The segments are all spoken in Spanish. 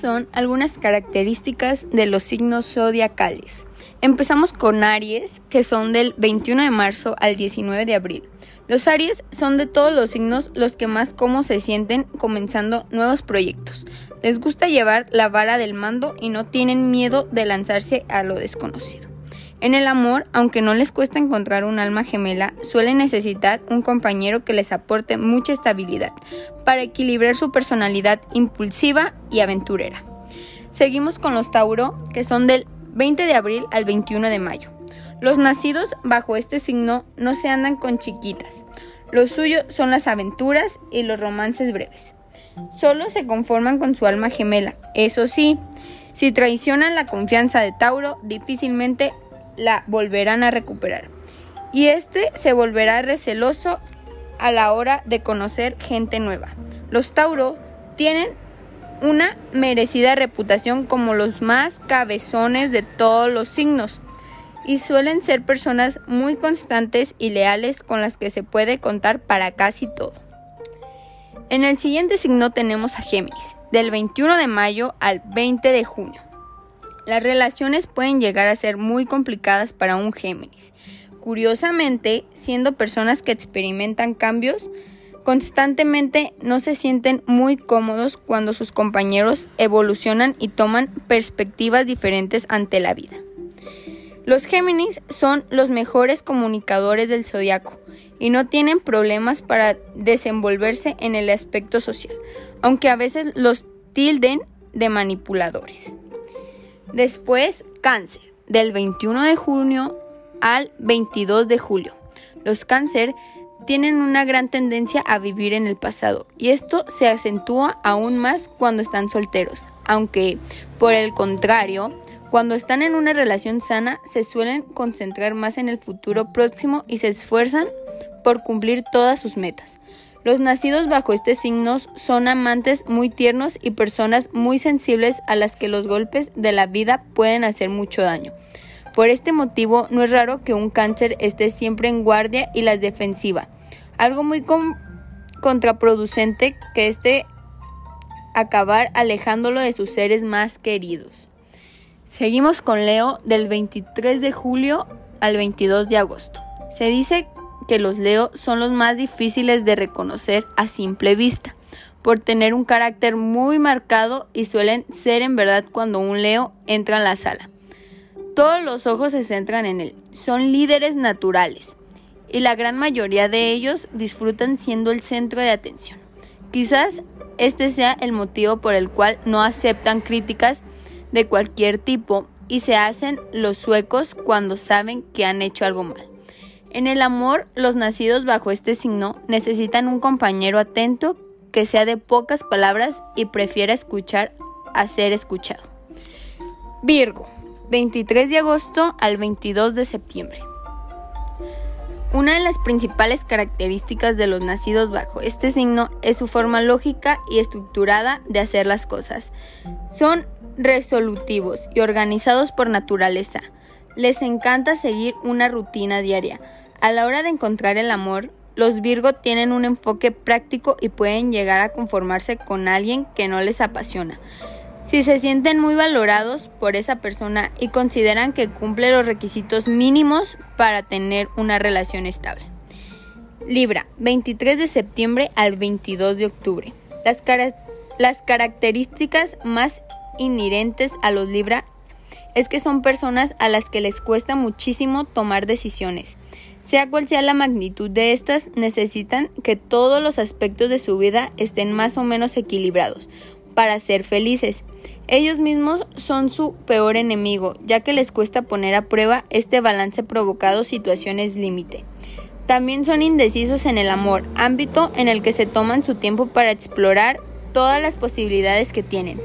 son algunas características de los signos zodiacales. Empezamos con Aries, que son del 21 de marzo al 19 de abril. Los Aries son de todos los signos los que más cómo se sienten comenzando nuevos proyectos. Les gusta llevar la vara del mando y no tienen miedo de lanzarse a lo desconocido. En el amor, aunque no les cuesta encontrar un alma gemela, suelen necesitar un compañero que les aporte mucha estabilidad para equilibrar su personalidad impulsiva y aventurera. Seguimos con los Tauro, que son del 20 de abril al 21 de mayo. Los nacidos bajo este signo no se andan con chiquitas. Lo suyo son las aventuras y los romances breves. Solo se conforman con su alma gemela. Eso sí, si traicionan la confianza de Tauro, difícilmente la volverán a recuperar. Y este se volverá receloso a la hora de conocer gente nueva. Los Tauro tienen una merecida reputación como los más cabezones de todos los signos y suelen ser personas muy constantes y leales con las que se puede contar para casi todo. En el siguiente signo tenemos a Géminis, del 21 de mayo al 20 de junio. Las relaciones pueden llegar a ser muy complicadas para un Géminis. Curiosamente, siendo personas que experimentan cambios, constantemente no se sienten muy cómodos cuando sus compañeros evolucionan y toman perspectivas diferentes ante la vida. Los Géminis son los mejores comunicadores del zodiaco y no tienen problemas para desenvolverse en el aspecto social, aunque a veces los tilden de manipuladores. Después, cáncer, del 21 de junio al 22 de julio. Los cáncer tienen una gran tendencia a vivir en el pasado y esto se acentúa aún más cuando están solteros, aunque por el contrario, cuando están en una relación sana se suelen concentrar más en el futuro próximo y se esfuerzan por cumplir todas sus metas. Los nacidos bajo este signo son amantes muy tiernos y personas muy sensibles a las que los golpes de la vida pueden hacer mucho daño. Por este motivo, no es raro que un cáncer esté siempre en guardia y las defensiva, algo muy contraproducente que esté acabar alejándolo de sus seres más queridos. Seguimos con Leo del 23 de julio al 22 de agosto. Se dice que los Leo son los más difíciles de reconocer a simple vista, por tener un carácter muy marcado y suelen ser en verdad cuando un Leo entra en la sala. Todos los ojos se centran en él, son líderes naturales y la gran mayoría de ellos disfrutan siendo el centro de atención. Quizás este sea el motivo por el cual no aceptan críticas de cualquier tipo y se hacen los suecos cuando saben que han hecho algo mal. En el amor, los nacidos bajo este signo necesitan un compañero atento que sea de pocas palabras y prefiera escuchar a ser escuchado. Virgo, 23 de agosto al 22 de septiembre. Una de las principales características de los nacidos bajo este signo es su forma lógica y estructurada de hacer las cosas. Son resolutivos y organizados por naturaleza. Les encanta seguir una rutina diaria a la hora de encontrar el amor, los Virgo tienen un enfoque práctico y pueden llegar a conformarse con alguien que no les apasiona. Si se sienten muy valorados por esa persona y consideran que cumple los requisitos mínimos para tener una relación estable. Libra, 23 de septiembre al 22 de octubre. Las, las características más inherentes a los Libra es que son personas a las que les cuesta muchísimo tomar decisiones. Sea cual sea la magnitud de estas, necesitan que todos los aspectos de su vida estén más o menos equilibrados para ser felices. Ellos mismos son su peor enemigo, ya que les cuesta poner a prueba este balance provocado situaciones límite. También son indecisos en el amor, ámbito en el que se toman su tiempo para explorar todas las posibilidades que tienen.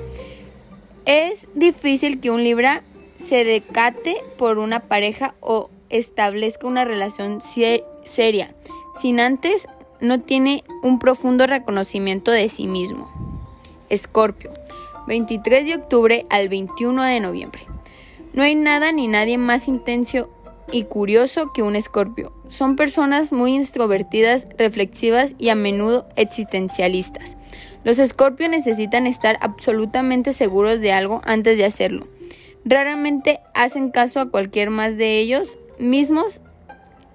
Es difícil que un Libra se decate por una pareja o establezca una relación seria, sin antes no tiene un profundo reconocimiento de sí mismo. Escorpio, 23 de octubre al 21 de noviembre. No hay nada ni nadie más intenso y curioso que un escorpio. Son personas muy extrovertidas, reflexivas y a menudo existencialistas. Los Escorpio necesitan estar absolutamente seguros de algo antes de hacerlo. Raramente hacen caso a cualquier más de ellos mismos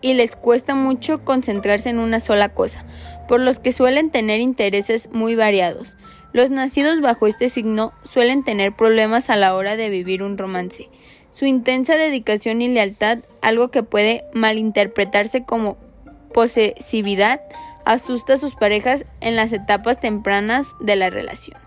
y les cuesta mucho concentrarse en una sola cosa, por los que suelen tener intereses muy variados. Los nacidos bajo este signo suelen tener problemas a la hora de vivir un romance. Su intensa dedicación y lealtad, algo que puede malinterpretarse como posesividad, asusta a sus parejas en las etapas tempranas de la relación.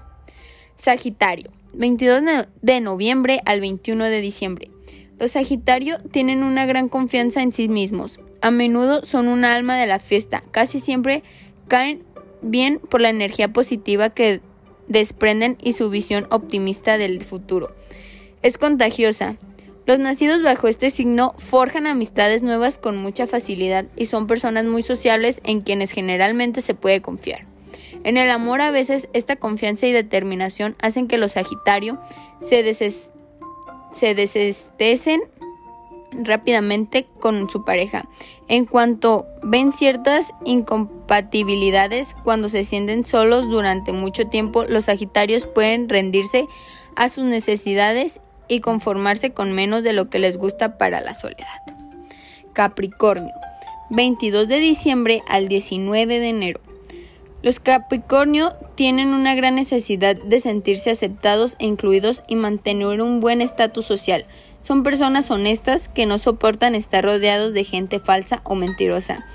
Sagitario, 22 de noviembre al 21 de diciembre. Los Sagitario tienen una gran confianza en sí mismos. A menudo son un alma de la fiesta. Casi siempre caen bien por la energía positiva que desprenden y su visión optimista del futuro. Es contagiosa. Los nacidos bajo este signo forjan amistades nuevas con mucha facilidad y son personas muy sociables en quienes generalmente se puede confiar. En el amor a veces esta confianza y determinación hacen que los Sagitario se, se desestesen rápidamente con su pareja. En cuanto ven ciertas incompatibilidades cuando se sienten solos durante mucho tiempo, los Sagitarios pueden rendirse a sus necesidades y conformarse con menos de lo que les gusta para la soledad. Capricornio, 22 de diciembre al 19 de enero. Los Capricornio tienen una gran necesidad de sentirse aceptados e incluidos y mantener un buen estatus social. Son personas honestas que no soportan estar rodeados de gente falsa o mentirosa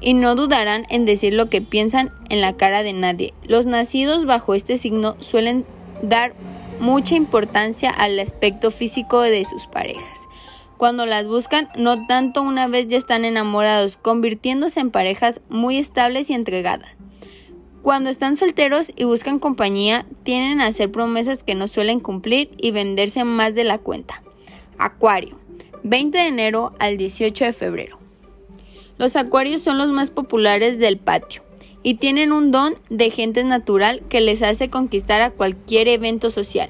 y no dudarán en decir lo que piensan en la cara de nadie. Los nacidos bajo este signo suelen dar mucha importancia al aspecto físico de sus parejas. Cuando las buscan, no tanto una vez ya están enamorados, convirtiéndose en parejas muy estables y entregadas. Cuando están solteros y buscan compañía, tienen a hacer promesas que no suelen cumplir y venderse más de la cuenta. Acuario, 20 de enero al 18 de febrero. Los acuarios son los más populares del patio y tienen un don de gente natural que les hace conquistar a cualquier evento social.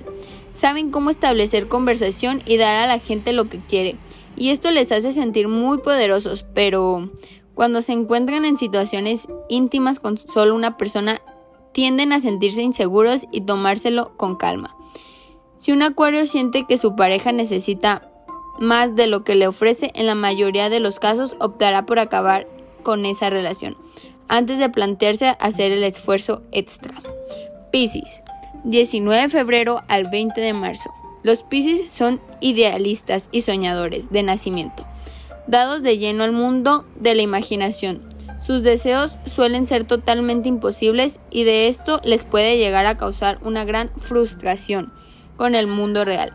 Saben cómo establecer conversación y dar a la gente lo que quiere, y esto les hace sentir muy poderosos, pero cuando se encuentran en situaciones íntimas con solo una persona, tienden a sentirse inseguros y tomárselo con calma. Si un acuario siente que su pareja necesita más de lo que le ofrece, en la mayoría de los casos optará por acabar con esa relación antes de plantearse hacer el esfuerzo extra. Piscis, 19 de febrero al 20 de marzo. Los Piscis son idealistas y soñadores de nacimiento, dados de lleno al mundo de la imaginación. Sus deseos suelen ser totalmente imposibles y de esto les puede llegar a causar una gran frustración con el mundo real.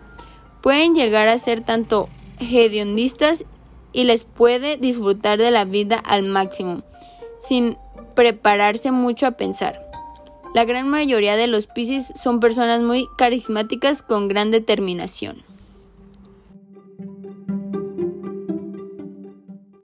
Pueden llegar a ser tanto hedionistas y les puede disfrutar de la vida al máximo sin prepararse mucho a pensar. La gran mayoría de los Pisces son personas muy carismáticas con gran determinación.